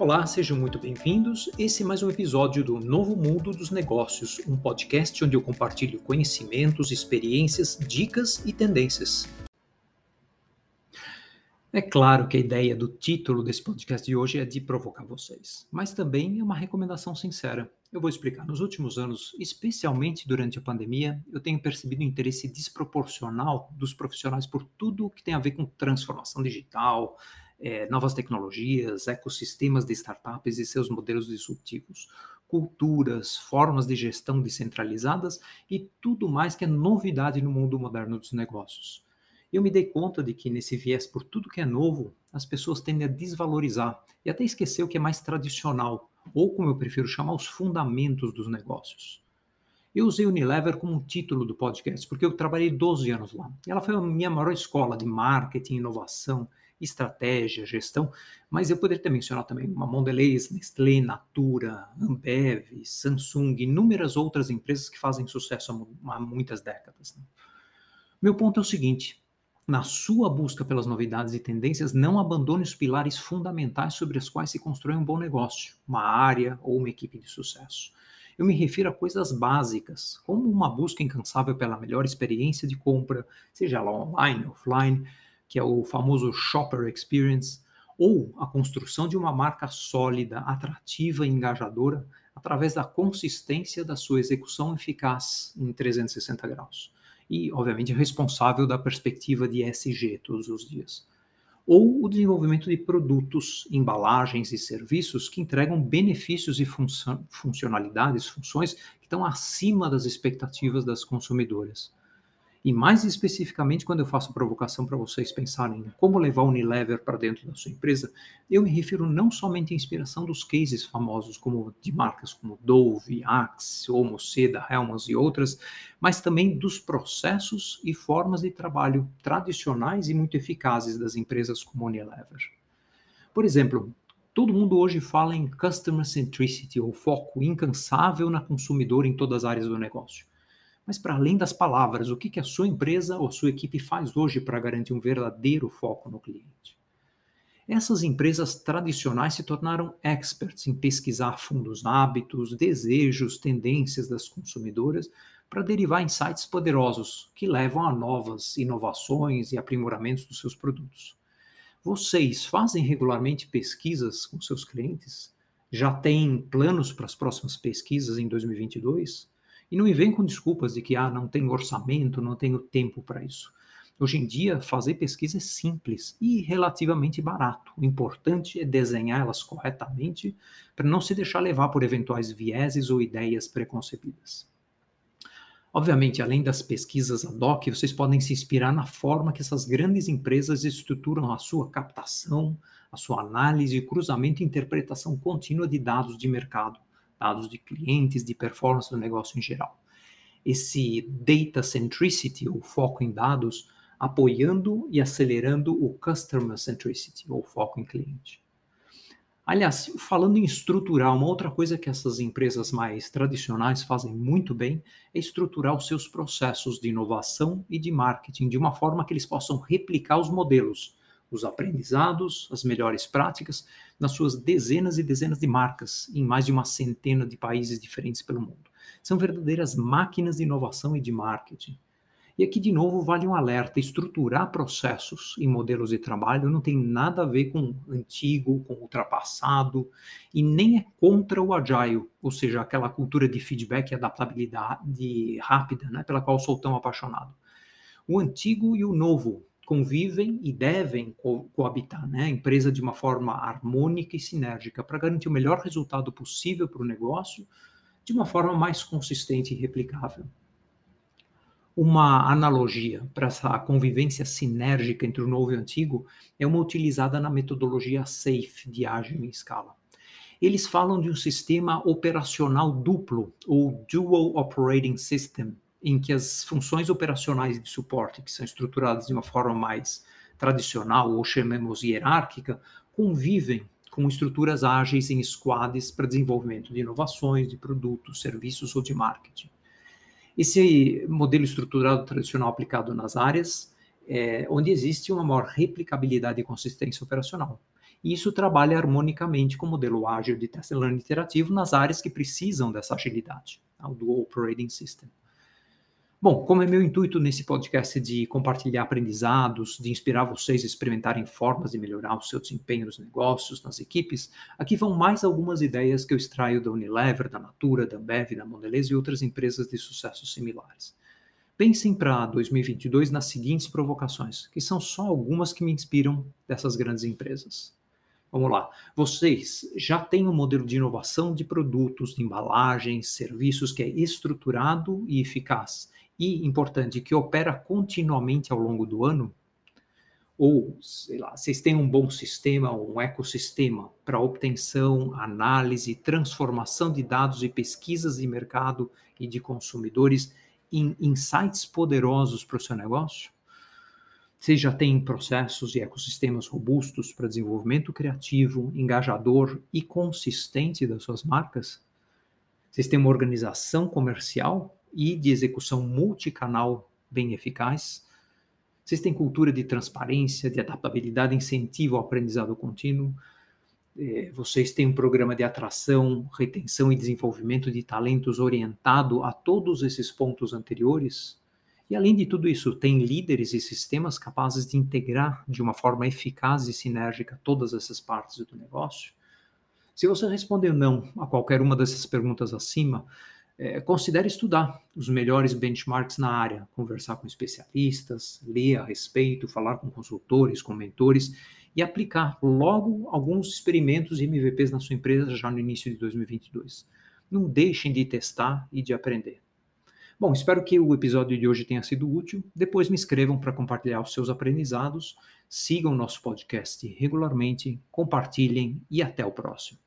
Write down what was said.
Olá, sejam muito bem-vindos. Esse é mais um episódio do Novo Mundo dos Negócios, um podcast onde eu compartilho conhecimentos, experiências, dicas e tendências. É claro que a ideia do título desse podcast de hoje é de provocar vocês, mas também é uma recomendação sincera. Eu vou explicar. Nos últimos anos, especialmente durante a pandemia, eu tenho percebido um interesse desproporcional dos profissionais por tudo que tem a ver com transformação digital, é, novas tecnologias, ecossistemas de startups e seus modelos disruptivos, culturas, formas de gestão descentralizadas e tudo mais que é novidade no mundo moderno dos negócios. Eu me dei conta de que nesse viés por tudo que é novo, as pessoas tendem a desvalorizar e até esquecer o que é mais tradicional, ou como eu prefiro chamar, os fundamentos dos negócios. Eu usei Unilever como título do podcast, porque eu trabalhei 12 anos lá. Ela foi a minha maior escola de marketing, inovação estratégia, gestão, mas eu poderia ter mencionado também uma Mondelez, Nestlé, Natura, Ambev, Samsung, inúmeras outras empresas que fazem sucesso há muitas décadas. Né? Meu ponto é o seguinte: na sua busca pelas novidades e tendências, não abandone os pilares fundamentais sobre os quais se constrói um bom negócio, uma área ou uma equipe de sucesso. Eu me refiro a coisas básicas, como uma busca incansável pela melhor experiência de compra, seja ela online, offline, que é o famoso shopper experience, ou a construção de uma marca sólida, atrativa e engajadora através da consistência da sua execução eficaz em 360 graus. E, obviamente, responsável da perspectiva de SG todos os dias. Ou o desenvolvimento de produtos, embalagens e serviços que entregam benefícios e funcionalidades, funções que estão acima das expectativas das consumidoras. E mais especificamente, quando eu faço provocação para vocês pensarem em como levar o Unilever para dentro da sua empresa, eu me refiro não somente à inspiração dos cases famosos como de marcas como Dove, Axe, Homo Seda, Hellmann's e outras, mas também dos processos e formas de trabalho tradicionais e muito eficazes das empresas como Unilever. Por exemplo, todo mundo hoje fala em customer centricity, ou foco incansável na consumidor em todas as áreas do negócio. Mas para além das palavras, o que, que a sua empresa ou a sua equipe faz hoje para garantir um verdadeiro foco no cliente? Essas empresas tradicionais se tornaram experts em pesquisar fundos hábitos, desejos, tendências das consumidoras para derivar insights poderosos que levam a novas inovações e aprimoramentos dos seus produtos. Vocês fazem regularmente pesquisas com seus clientes? Já têm planos para as próximas pesquisas em 2022? E não me vem com desculpas de que ah, não tenho orçamento, não tenho tempo para isso. Hoje em dia, fazer pesquisa é simples e relativamente barato. O importante é desenhá-las corretamente para não se deixar levar por eventuais vieses ou ideias preconcebidas. Obviamente, além das pesquisas ad hoc, vocês podem se inspirar na forma que essas grandes empresas estruturam a sua captação, a sua análise, cruzamento e interpretação contínua de dados de mercado dados de clientes, de performance do negócio em geral. Esse data centricity, ou foco em dados, apoiando e acelerando o customer centricity, ou foco em cliente. Aliás, falando em estruturar, uma outra coisa que essas empresas mais tradicionais fazem muito bem é estruturar os seus processos de inovação e de marketing de uma forma que eles possam replicar os modelos os aprendizados, as melhores práticas nas suas dezenas e dezenas de marcas em mais de uma centena de países diferentes pelo mundo. São verdadeiras máquinas de inovação e de marketing. E aqui, de novo, vale um alerta: estruturar processos e modelos de trabalho não tem nada a ver com antigo, com ultrapassado, e nem é contra o agile, ou seja, aquela cultura de feedback e adaptabilidade rápida, né, pela qual sou tão apaixonado. O antigo e o novo convivem e devem co coabitar, né? A empresa de uma forma harmônica e sinérgica para garantir o melhor resultado possível para o negócio de uma forma mais consistente e replicável. Uma analogia para essa convivência sinérgica entre o novo e o antigo é uma utilizada na metodologia SAFE de ágil em escala. Eles falam de um sistema operacional duplo, ou Dual Operating System, em que as funções operacionais de suporte, que são estruturadas de uma forma mais tradicional ou chamemos hierárquica, convivem com estruturas ágeis em squads para desenvolvimento de inovações, de produtos, serviços ou de marketing. Esse modelo estruturado tradicional aplicado nas áreas é onde existe uma maior replicabilidade e consistência operacional. e isso trabalha harmonicamente com o modelo ágil de test learning iterativo nas áreas que precisam dessa agilidade, tá? o Dual Operating System. Bom, como é meu intuito nesse podcast de compartilhar aprendizados, de inspirar vocês a experimentarem formas de melhorar o seu desempenho nos negócios, nas equipes, aqui vão mais algumas ideias que eu extraio da Unilever, da Natura, da Ambev, da Mondelez e outras empresas de sucesso similares. Pensem para 2022 nas seguintes provocações, que são só algumas que me inspiram dessas grandes empresas. Vamos lá. Vocês já têm um modelo de inovação de produtos, de embalagens, serviços que é estruturado e eficaz e, importante, que opera continuamente ao longo do ano? Ou, sei lá, vocês têm um bom sistema, um ecossistema para obtenção, análise, transformação de dados e pesquisas de mercado e de consumidores em insights poderosos para o seu negócio? Vocês já têm processos e ecossistemas robustos para desenvolvimento criativo, engajador e consistente das suas marcas? Vocês têm uma organização comercial e de execução multicanal bem eficaz? Vocês têm cultura de transparência, de adaptabilidade, incentivo ao aprendizado contínuo? É, vocês têm um programa de atração, retenção e desenvolvimento de talentos orientado a todos esses pontos anteriores? E além de tudo isso, tem líderes e sistemas capazes de integrar de uma forma eficaz e sinérgica todas essas partes do negócio? Se você respondeu não a qualquer uma dessas perguntas acima, é, considere estudar os melhores benchmarks na área, conversar com especialistas, ler a respeito, falar com consultores, com mentores e aplicar logo alguns experimentos e MVPs na sua empresa já no início de 2022. Não deixem de testar e de aprender. Bom, espero que o episódio de hoje tenha sido útil. Depois me escrevam para compartilhar os seus aprendizados. Sigam nosso podcast regularmente, compartilhem e até o próximo.